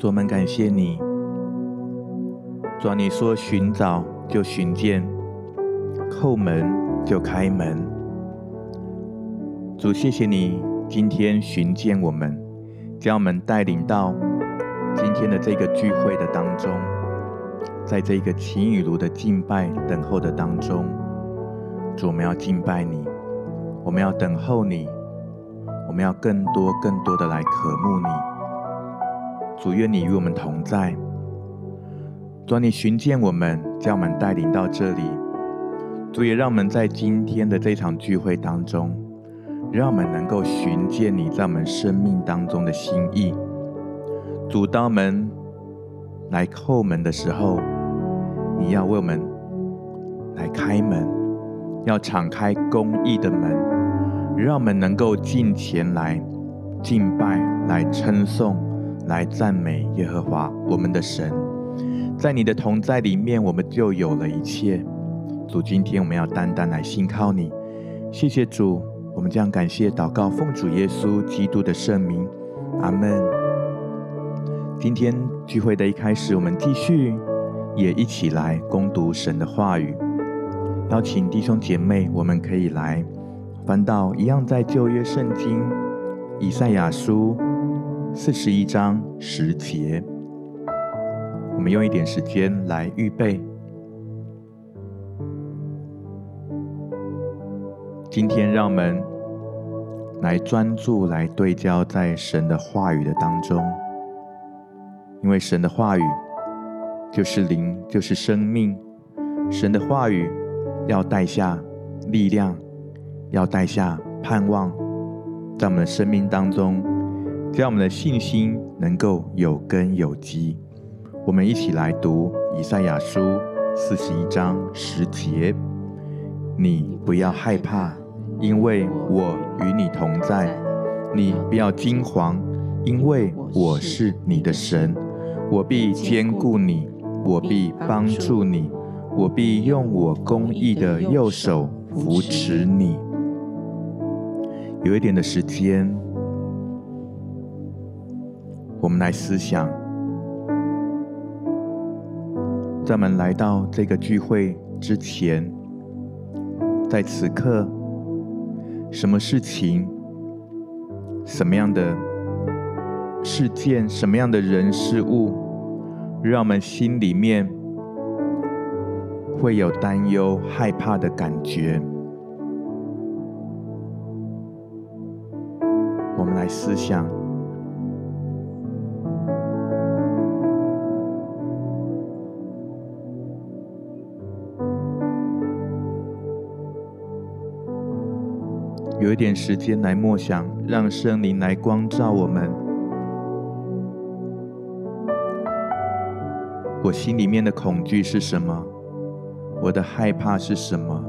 主，我们感谢你。主，你说寻找就寻见，叩门就开门。主，谢谢你今天寻见我们，将我们带领到今天的这个聚会的当中，在这个晴雨如的敬拜等候的当中，主，我们要敬拜你，我们要等候你，我们要更多更多的来渴慕你。主，愿你与我们同在。主，你寻见我们，将我们带领到这里。主，也让我们在今天的这场聚会当中，让我们能够寻见你在我们生命当中的心意。主，当我们来叩门的时候，你要为我们来开门，要敞开公义的门，让我们能够进前来敬拜、来称颂、来赞美耶和华我们的神。在你的同在里面，我们就有了一切。主，今天我们要单单来信靠你。谢谢主，我们将感谢祷告，奉主耶稣基督的圣名，阿门。今天聚会的一开始，我们继续也一起来攻读神的话语。邀请弟兄姐妹，我们可以来翻到一样在旧约圣经以赛亚书四十一章十节。我们用一点时间来预备。今天，让我们来专注、来对焦在神的话语的当中，因为神的话语就是灵，就是生命。神的话语要带下力量，要带下盼望，在我们的生命当中，让我们的信心能够有根有基。我们一起来读以赛亚书四十一章十节：你不要害怕，因为我与你同在；你不要惊惶，因为我是你的神，我必坚固你，我必帮助你，我必用我公义的右手扶持你。有一点的时间，我们来思想。在我们来到这个聚会之前，在此刻，什么事情、什么样的事件、什么样的人事物，让我们心里面会有担忧、害怕的感觉？我们来思想。有一点时间来默想，让圣灵来光照我们。我心里面的恐惧是什么？我的害怕是什么？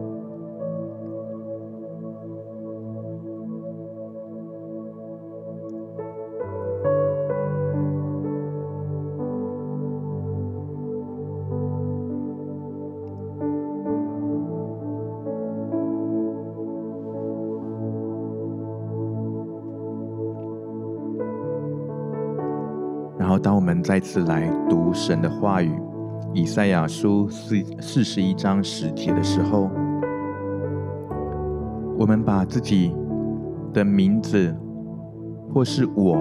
再次来读神的话语，以赛亚书四四十一章十节的时候，我们把自己的名字或是我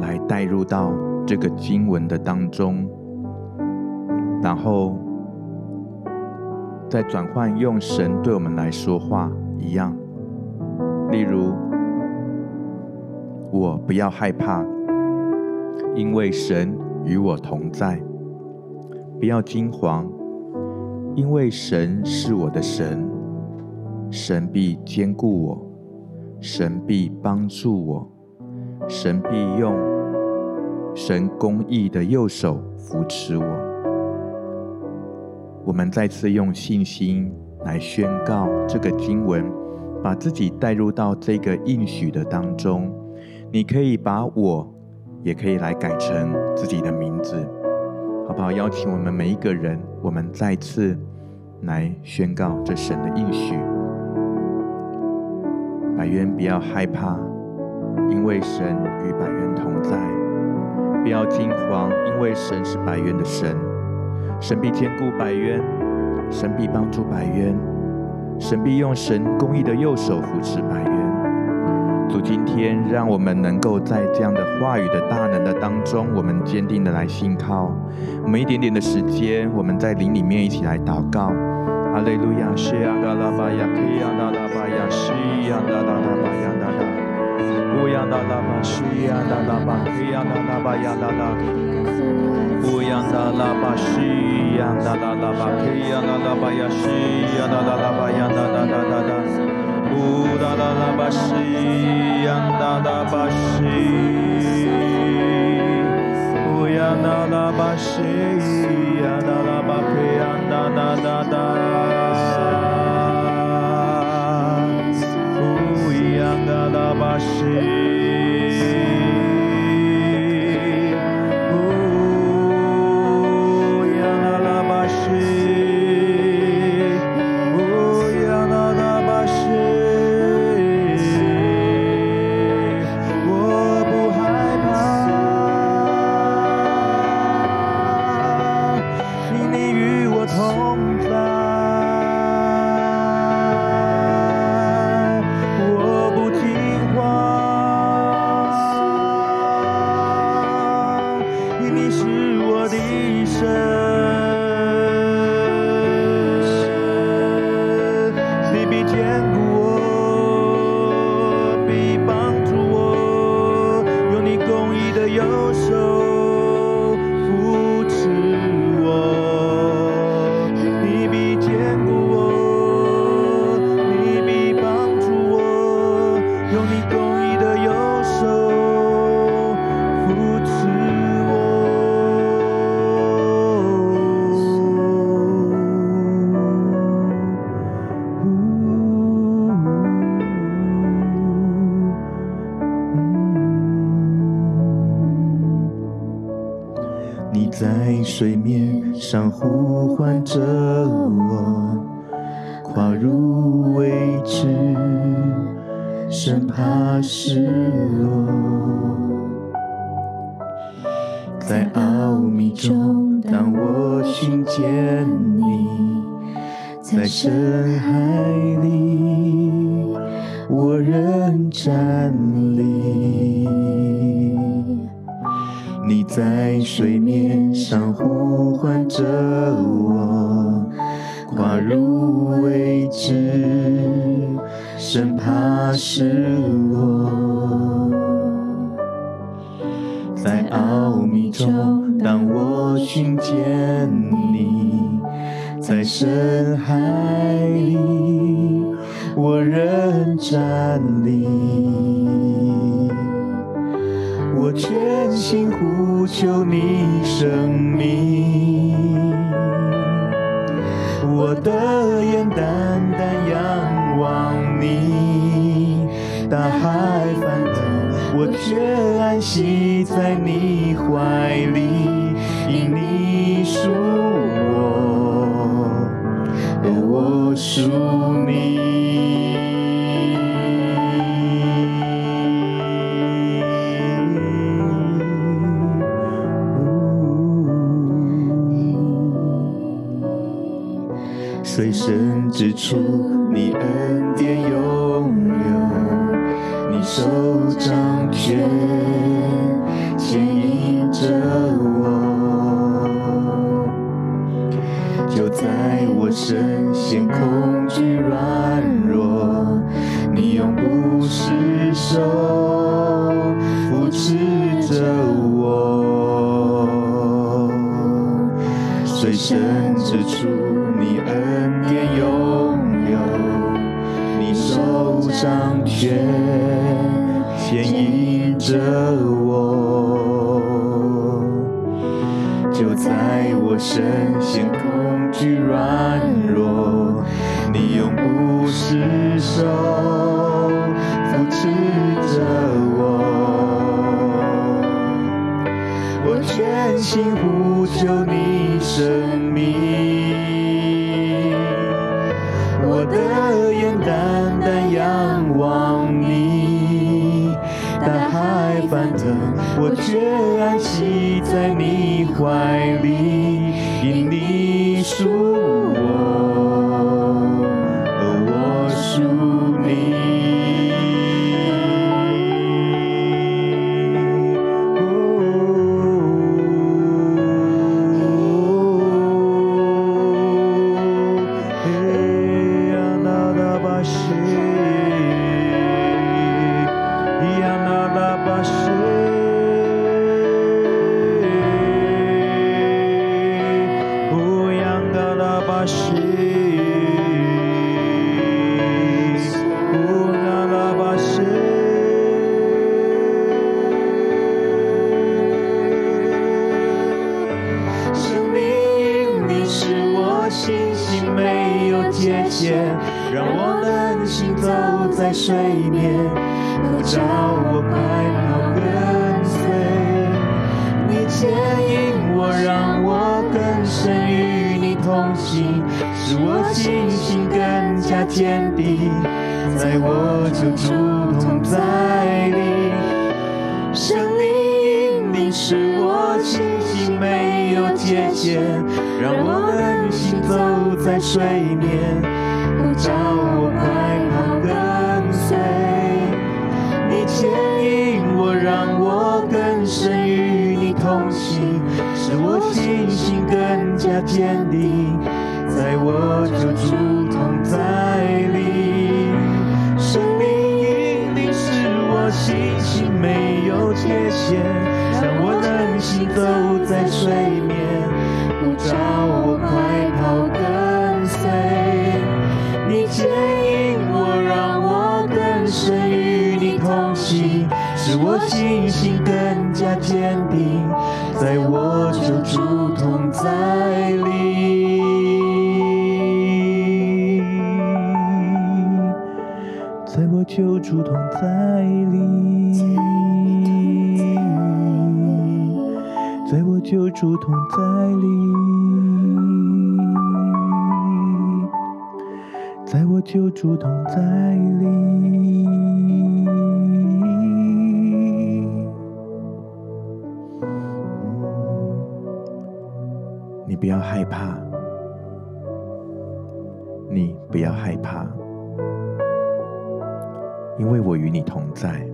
来带入到这个经文的当中，然后再转换用神对我们来说话一样，例如，我不要害怕。因为神与我同在，不要惊惶，因为神是我的神，神必坚固我，神必帮助我，神必用神公义的右手扶持我。我们再次用信心来宣告这个经文，把自己带入到这个应许的当中。你可以把我。也可以来改成自己的名字，好不好？邀请我们每一个人，我们再次来宣告这神的应许。百渊不要害怕，因为神与百渊同在。不要惊慌，因为神是百渊的神，神必坚固百渊，神必帮助百渊，神必用神公义的右手扶持百冤。主，今天让我们能够在这样的话语的大能的当中，我们坚定的来信靠。我们一点点的时间，我们在灵里面一起来祷告。哈利路亚，西亚达拉巴亚，基亚达拉巴亚，西亚达拉巴亚达达，乌亚达拉巴，西亚达拉巴，基亚达拉巴亚达达，乌亚达拉巴，西亚达拉巴，基亚拉巴亚，西亚达拉巴亚达达达达。乌达拉拉巴西，央达达西，乌央达拉巴西，央达拉巴克，央达达达达，乌的右手。生怕失落。在奥秘中，当我寻见你，在深海里，我仍站立。我全心呼求你生命，我的眼淡淡仰望你，大海翻腾，我却安息在你怀里，因你属我，而我属你。最深之处，手掌权牵引着我，就在我深陷恐惧软弱，你永不失手扶持着我，最深之处。你恩典拥有，你手掌权深陷恐惧软弱，你永不失手扶持着我，我全心呼求你生命。我的眼单单仰望你，大海翻腾，我却安息在你怀加坚定，在我就主同在里，生命引领使我心情没有界限，让我的行走在水面，不找我快跑跟随，你牵引我，让我更深与你同行，使我信心更加坚定，在我就主。在里。在我救助同在里。在我救助同在里。在我救助同在里。不要害怕，你不要害怕，因为我与你同在。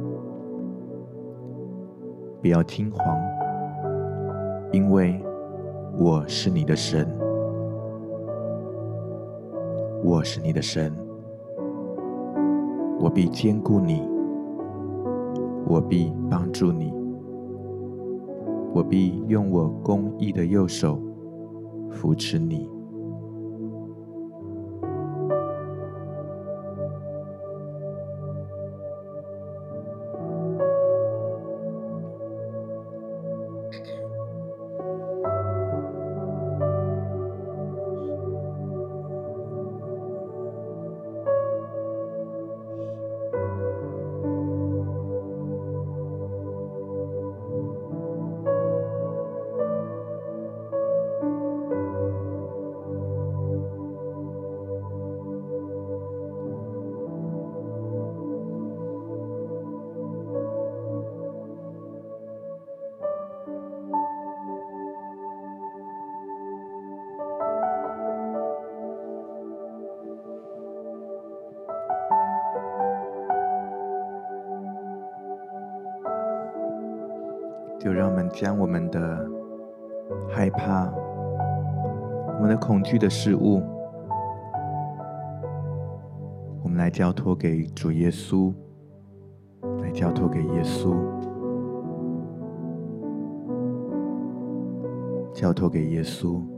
不要惊慌，因为我是你的神，我是你的神。我必坚固你，我必帮助你，我必用我公义的右手扶持你。就让我们将我们的害怕、我们的恐惧的事物，我们来交托给主耶稣，来交托给耶稣，交托给耶稣。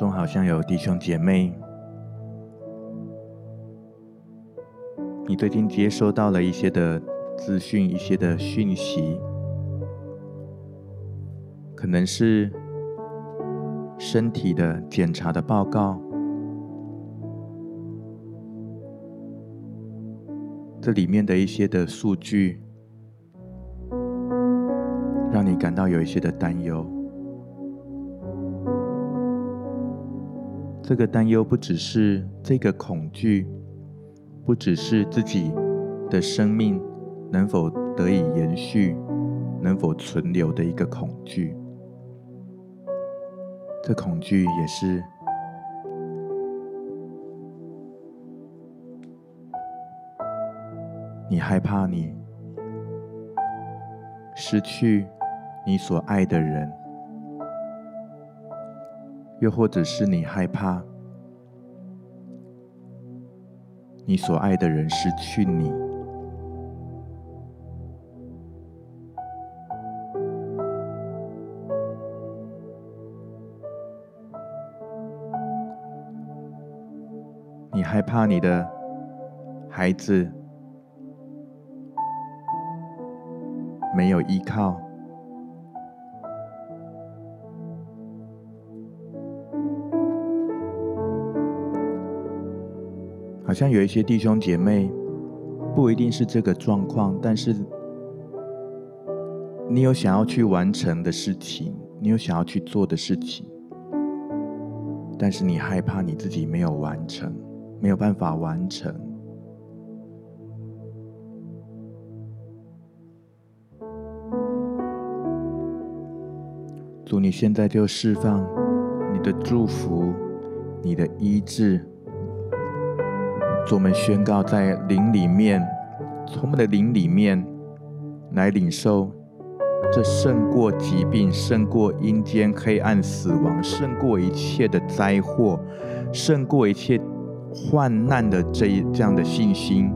中好像有弟兄姐妹，你最近接收到了一些的资讯，一些的讯息，可能是身体的检查的报告，这里面的一些的数据，让你感到有一些的担忧。这个担忧不只是这个恐惧，不只是自己的生命能否得以延续、能否存留的一个恐惧。这恐惧也是你害怕你失去你所爱的人。又或者是你害怕你所爱的人失去你，你害怕你的孩子没有依靠。好像有一些弟兄姐妹，不一定是这个状况，但是你有想要去完成的事情，你有想要去做的事情，但是你害怕你自己没有完成，没有办法完成。主，你现在就释放你的祝福，你的医治。主我们宣告，在灵里面，从我们的灵里面来领受这胜过疾病、胜过阴间黑暗、死亡、胜过一切的灾祸、胜过一切患难的这一这样的信心、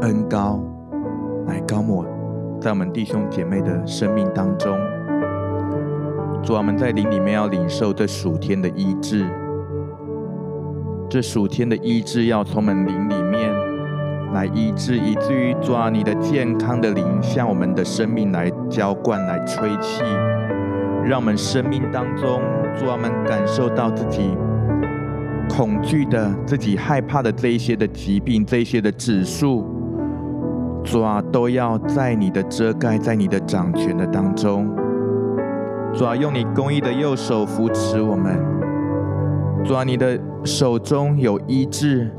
恩高，来高抹在我们弟兄姐妹的生命当中。主，我们在灵里面要领受这属天的医治。这属天的医治要从我们灵里面来医治，以至于抓你的健康的灵向我们的生命来浇灌、来吹气，让我们生命当中，主啊，我们感受到自己恐惧的、自己害怕的这一些的疾病、这一些的指数，主啊，都要在你的遮盖、在你的掌权的当中，主啊，用你公义的右手扶持我们，主啊，你的。手中有医治，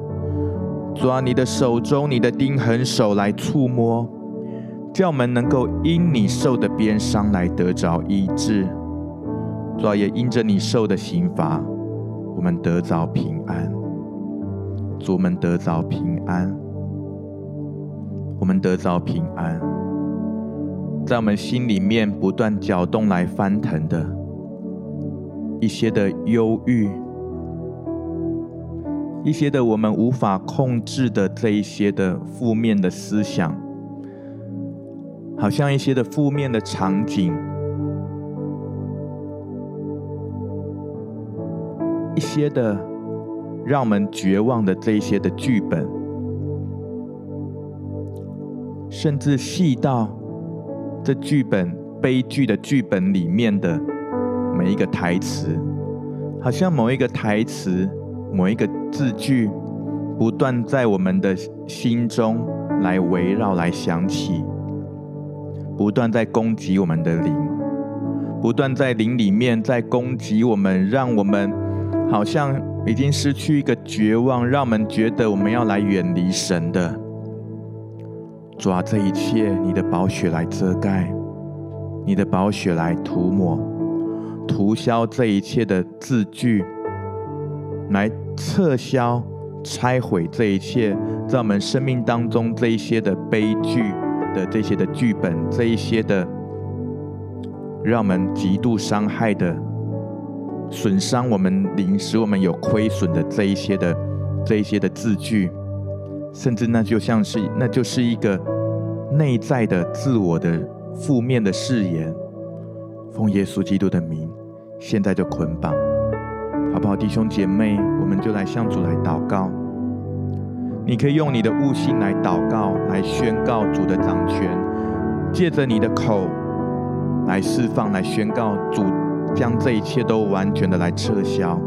主啊，你的手中，你的钉痕手来触摸，叫我们能够因你受的鞭伤来得着医治。主啊，也因着你受的刑罚，我们得着平安。主，我们得着平安，我们得着平安，在我们心里面不断搅动来翻腾的一些的忧郁。一些的我们无法控制的这一些的负面的思想，好像一些的负面的场景，一些的让我们绝望的这一些的剧本，甚至细到这剧本悲剧的剧本里面的每一个台词，好像某一个台词。某一个字句，不断在我们的心中来围绕、来响起，不断在攻击我们的灵，不断在灵里面在攻击我们，让我们好像已经失去一个绝望，让我们觉得我们要来远离神的。主啊，这一切，你的宝血来遮盖，你的宝血来涂抹，涂消这一切的字句，来。撤销、拆毁这一切，在我们生命当中这一些的悲剧的这些的剧本，这一些的让我们极度伤害的、损伤我们灵、使我们有亏损的这一些的这一些的字句，甚至那就像是那就是一个内在的自我的负面的誓言，奉耶稣基督的名，现在就捆绑。好不好，弟兄姐妹？我们就来向主来祷告。你可以用你的悟性来祷告，来宣告主的掌权，借着你的口来释放，来宣告主将这一切都完全的来撤销。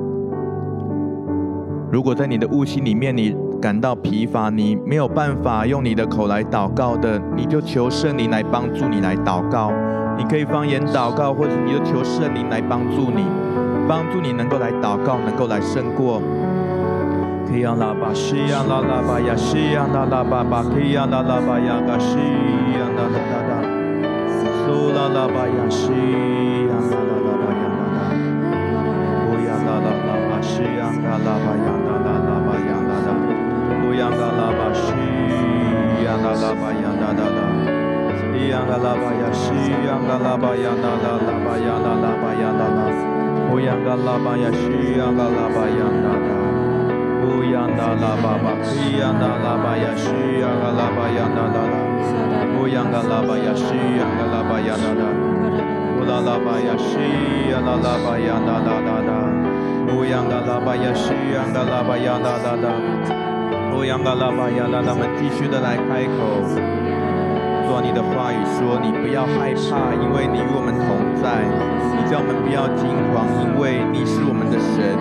如果在你的悟性里面，你感到疲乏，你没有办法用你的口来祷告的，你就求圣灵来帮助你来祷告。你可以方言祷告，或者你就求圣灵来帮助你，帮助你能够来祷告，能够来胜过。可以让拉巴西呀拉拉巴呀西呀拉拉巴巴，可以让拉拉巴呀嘎西呀拉拉拉拉，苏拉拉巴呀西呀拉拉拉巴呀拉拉，乌呀拉拉拉巴西呀嘎拉巴呀拉拉拉巴呀拉拉，乌呀嘎拉巴西呀拉拉巴呀拉拉拉，伊呀嘎拉巴呀西呀嘎拉巴呀拉拉拉巴呀拉拉巴呀拉拉，乌央嘎拉巴呀西呀嘎拉巴呀拉拉。乌央达拉巴巴，西央达拉巴呀，西央达拉巴呀，达达，乌央达拉巴呀，西央达拉巴呀，达达，乌拉拉巴呀，西央达拉巴呀，达达达达，乌央达拉巴呀，西央达拉巴呀，达达达，乌央达拉巴呀，达达，我们继续的来开口，说你的话语，说你不要害怕，因为你与我们同在，你叫我们不要惊慌，因为你是我们的神。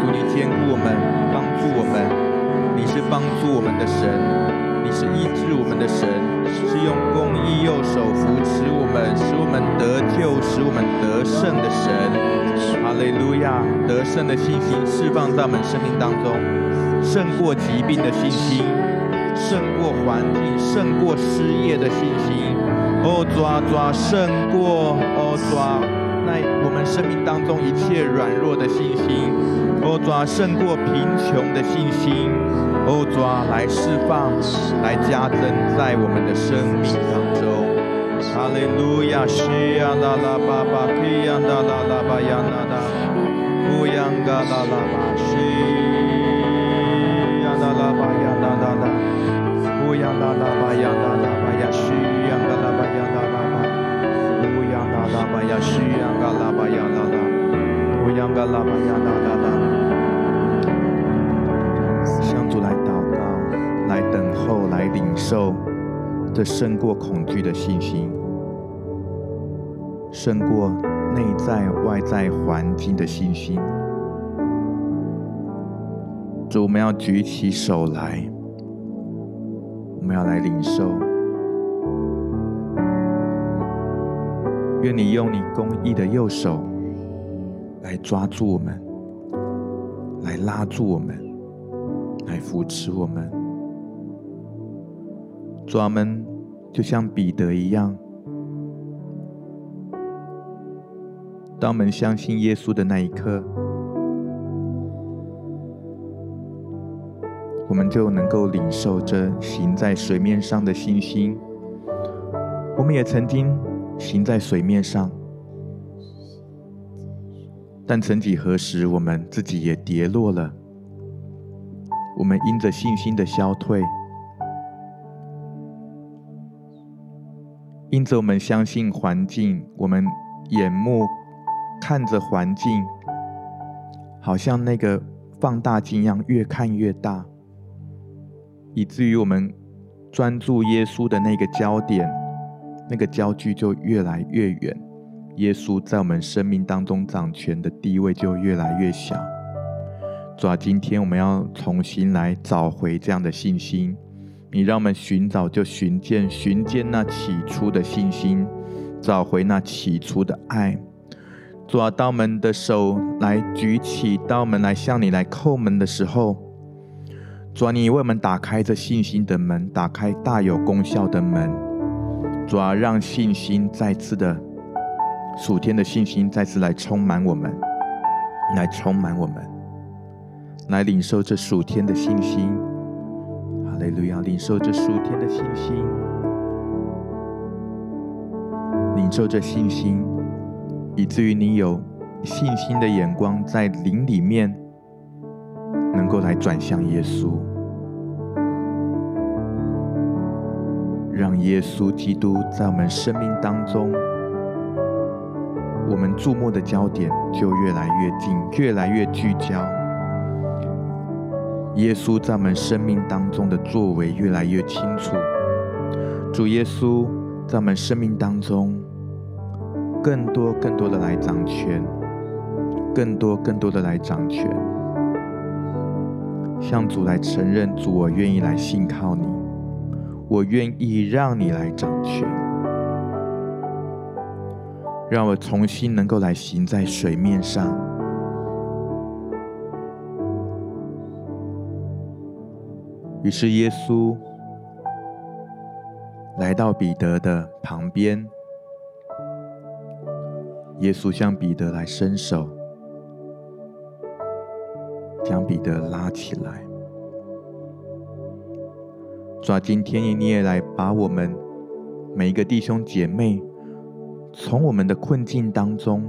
主，你坚固我们，帮助我们，你是帮助我们的神，你是医治我们的神，是用公义右手扶持我们，使我们得救，使我们得胜的神。哈利路亚！得胜的信心释放在我们生命当中，胜过疾病的信心，胜过环境，胜过失业的信心。哦，抓抓胜过，哦抓那我们生命当中一切软弱的信心。哦，抓胜过贫穷的信心，哦，抓来释放，来加增在我们的生命当中。哈利路亚，西呀啦啦巴巴，皮呀啦啦啦巴呀啦啦，乌央嘎啦啦巴西呀嘎啦巴呀啦啦，乌央嘎啦巴呀啦啦啦。领受这胜过恐惧的信心，胜过内在外在环境的信心。主，我们要举起手来，我们要来领受。愿你用你公义的右手来抓住我们，来拉住我们，来扶持我们。主啊，我们就像彼得一样，当我们相信耶稣的那一刻，我们就能够领受着行在水面上的信心。我们也曾经行在水面上，但曾几何时，我们自己也跌落了。我们因着信心的消退。因着我们相信环境，我们眼目看着环境，好像那个放大镜一样，越看越大，以至于我们专注耶稣的那个焦点，那个焦距就越来越远，耶稣在我们生命当中掌权的地位就越来越小。主啊，今天我们要重新来找回这样的信心。你让我们寻找，就寻见，寻见那起初的信心，找回那起初的爱。主啊，当我们的手来举起，当我们来向你来叩门的时候，主啊，你为我们打开这信心的门，打开大有功效的门。主啊，让信心再次的属天的信心再次来充满我们，来充满我们，来领受这属天的信心。哈利路亚，领受这属天的信心，领受这信心，以至于你有信心的眼光在灵里面，能够来转向耶稣，让耶稣基督在我们生命当中我们注目的焦点就越来越近，越来越聚焦。耶稣在我们生命当中的作为越来越清楚。主耶稣在我们生命当中，更多更多的来掌权，更多更多的来掌权。向主来承认，主，我愿意来信靠你，我愿意让你来掌权，让我重新能够来行在水面上。于是耶稣来到彼得的旁边，耶稣向彼得来伸手。将彼得拉起来，主，今天你也来把我们每一个弟兄姐妹从我们的困境当中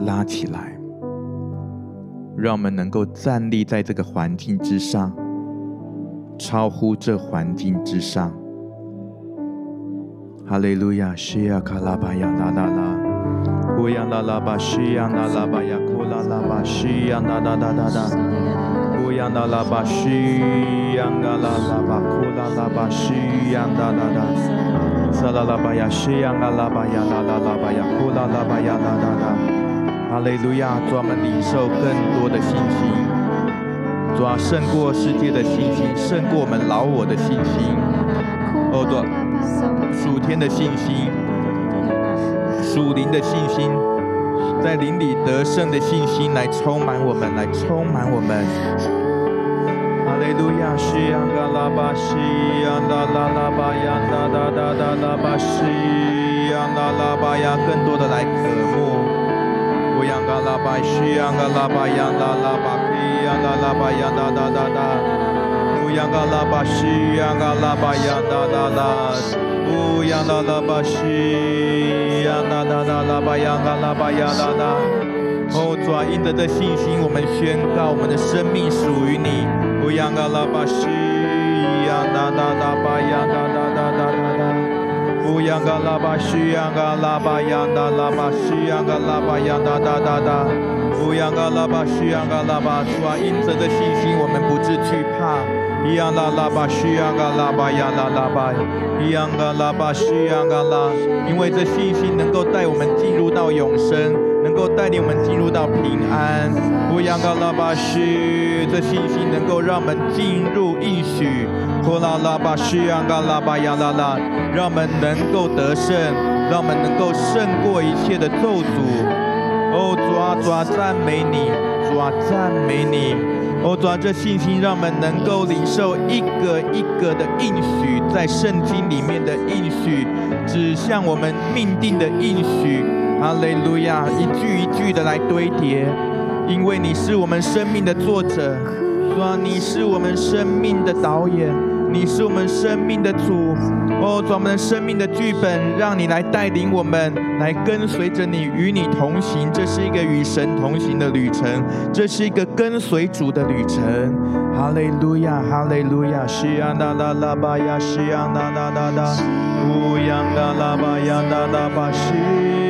拉起来，让我们能够站立在这个环境之上，超乎这环境之上。哈利路亚，西亚卡拉巴亚啦啦啦。乌央啦啦巴西央啦啦巴呀，库啦啦巴西央哒哒哒哒哒。乌央拉拉巴西央拉拉巴库拉拉巴西央哒哒哒。撒拉拉巴呀西央拉拉巴呀拉拉拉巴呀库拉拉巴呀哒哒哒。哈利路亚，专门领受更多的信心，抓胜过世界的信心，胜过我们老我的信心。哦，对，属天的信心。属灵的信心，在灵里得胜的信心来充满我们，来充满我们。哈利路亚，西央嘎拉巴西央哒啦啦巴央哒哒哒哒啦巴西央哒啦巴呀，更多的来渴慕。乌央嘎拉巴西央嘎拉巴央哒啦巴西央哒啦巴央哒哒哒哒。乌央嘎拉巴西央嘎拉巴央哒啦啦。乌央啦啦巴西央啦啦啦啦巴央啦啦巴央啦啦，哦，主啊，因着这信心，我们宣告我们的生命属于你。呜咽嘎啦吧嘻呀哒哒啦吧呀哒哒哒哒哒哒呜咽嘎啦吧嘻呀嘎啦吧呀哒啦吧嘻呀嘎啦吧呀哒哒哒哒呜咽嘎啦吧嘻呀嘎啦吧啊，因着的信心我们不致惧怕咿呀啦啦吧嘻呀个啦吧呀啦啦吧咿呀啦吧嘻呀个啦因为这信心能够带我们进入到永生能够带领我们进入到平安。乌央嘎拉巴西，这信心能够让我们进入应许。呼啦拉巴西央嘎拉巴呀拉拉，让我们能够得胜，让我们能够胜过一切的咒诅。哦，主啊主啊，赞美你，主啊赞美你。哦，主啊，这信心让我们能够领受一个一个的应许，在圣经里面的应许，指向我们命定的应许。哈利路亚，一句一句的来堆叠，因为你是我们生命的作者，主啊，你是我们生命的导演。你是我们生命的主，哦，主，我们生命的剧本，让你来带领我们，来跟随着你，与你同行。这是一个与神同行的旅程，这是一个跟随主的旅程。哈利路亚，哈利路亚，西呀啦啦啦巴呀，西呀啦啦啦啦，乌央啦啦巴呀啦啦巴西。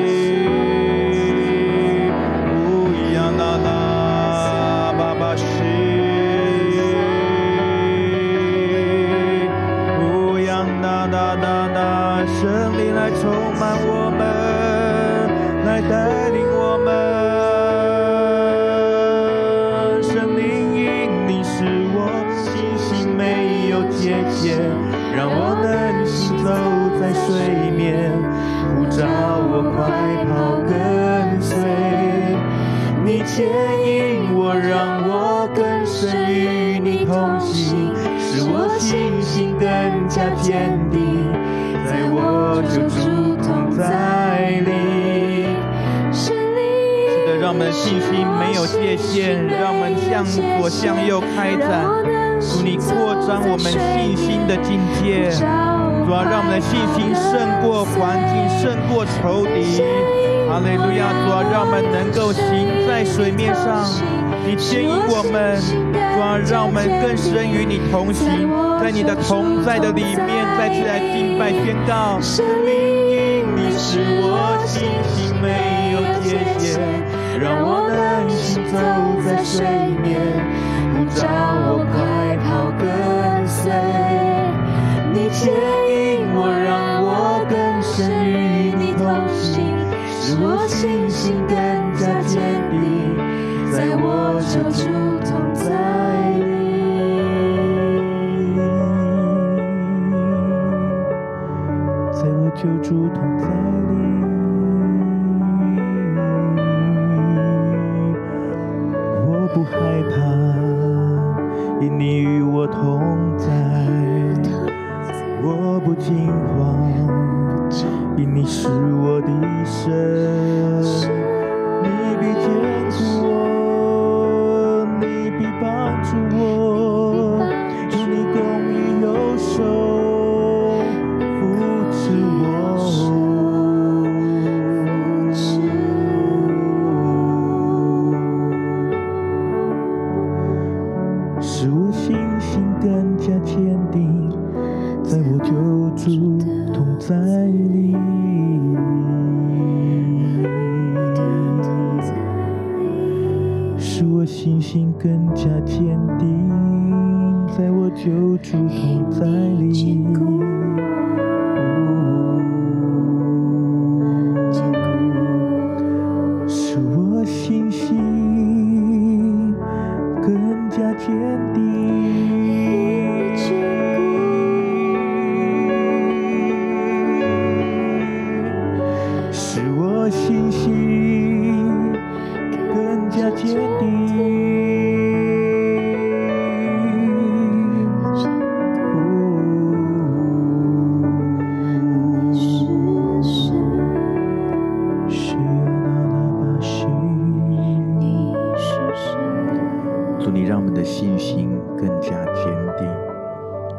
是的，让我们信心没有界限，让我们向左向右开展，主你扩张我们信心的境界，主要让我们的信心胜过环境，胜过仇敌。哈利路亚！主要让我们能够行在水面上，你牵引我们，主啊让我们更深与你同行，在你的同在的里面，再次来敬拜宣告。你使我信心没有界限，让我能行走在水面，呼召我快跑跟随。你牵引我，让我信心更加坚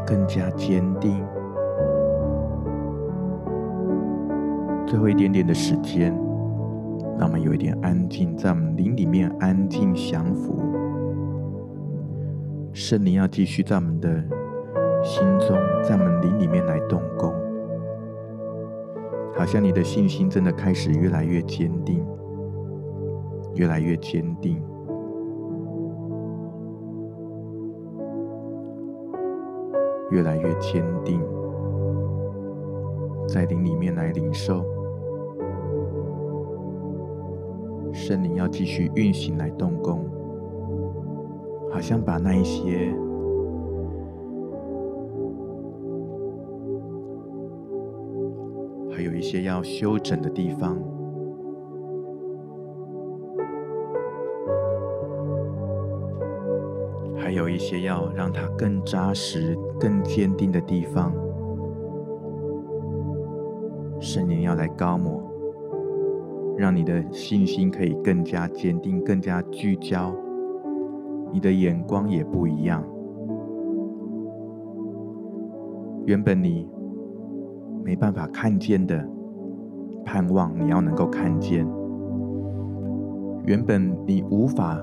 更加坚定。最后一点点的时间，让我们有一点安静，在我们灵里面安静降服。圣灵要继续在我们的心中，在我们灵里面来动工，好像你的信心真的开始越来越坚定，越来越坚定，越来越坚定，在灵里面来领受。圣灵要继续运行来动工，好像把那一些还有一些要修整的地方，还有一些要让它更扎实、更坚定的地方，圣灵要来高抹。让你的信心可以更加坚定、更加聚焦，你的眼光也不一样。原本你没办法看见的，盼望你要能够看见；原本你无法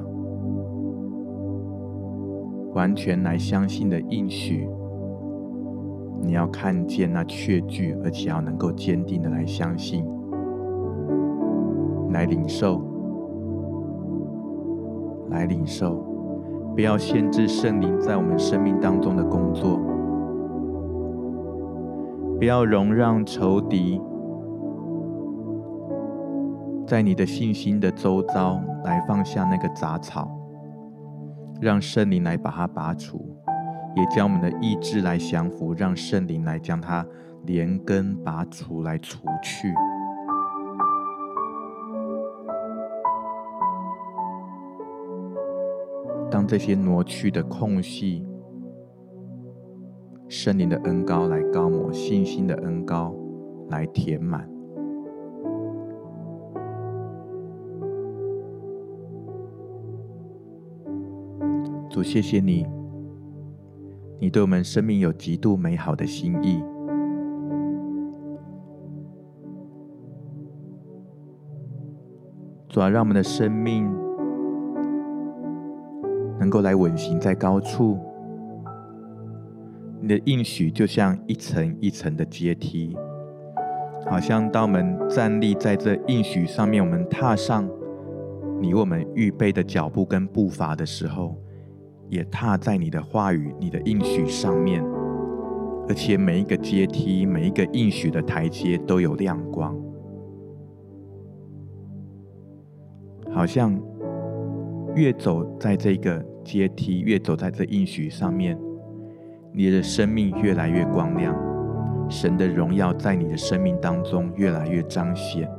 完全来相信的应许，你要看见那确据，而且要能够坚定的来相信。来领受，来领受，不要限制圣灵在我们生命当中的工作，不要容让仇敌在你的信心的周遭来放下那个杂草，让圣灵来把它拔除，也将我们的意志来降服，让圣灵来将它连根拔除，来除去。当这些挪去的空隙，圣灵的恩膏来高抹，信心的恩膏来填满。主，谢谢你，你对我们生命有极度美好的心意。主要，让我们的生命。能够来稳行在高处，你的应许就像一层一层的阶梯，好像当我们站立在这应许上面，我们踏上你为我们预备的脚步跟步伐的时候，也踏在你的话语、你的应许上面，而且每一个阶梯、每一个应许的台阶都有亮光，好像越走在这个阶梯，越走在这应许上面，你的生命越来越光亮，神的荣耀在你的生命当中越来越彰显，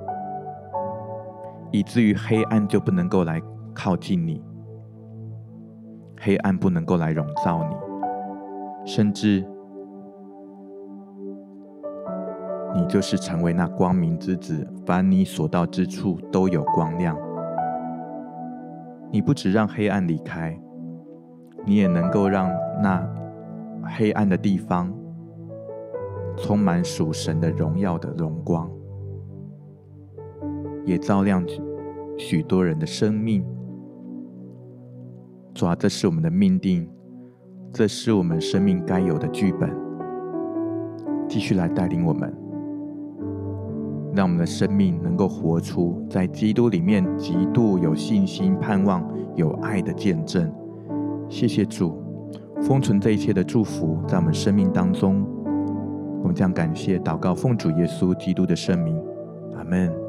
以至于黑暗就不能够来靠近你。黑暗不能够来笼罩你，甚至你就是成为那光明之子，凡你所到之处都有光亮。你不只让黑暗离开，你也能够让那黑暗的地方充满属神的荣耀的荣光，也照亮许多人的生命。主啊，这是我们的命定，这是我们生命该有的剧本。继续来带领我们，让我们的生命能够活出在基督里面极度有信心、盼望、有爱的见证。谢谢主，封存这一切的祝福在我们生命当中。我们将感谢祷告，奉主耶稣基督的圣名，阿门。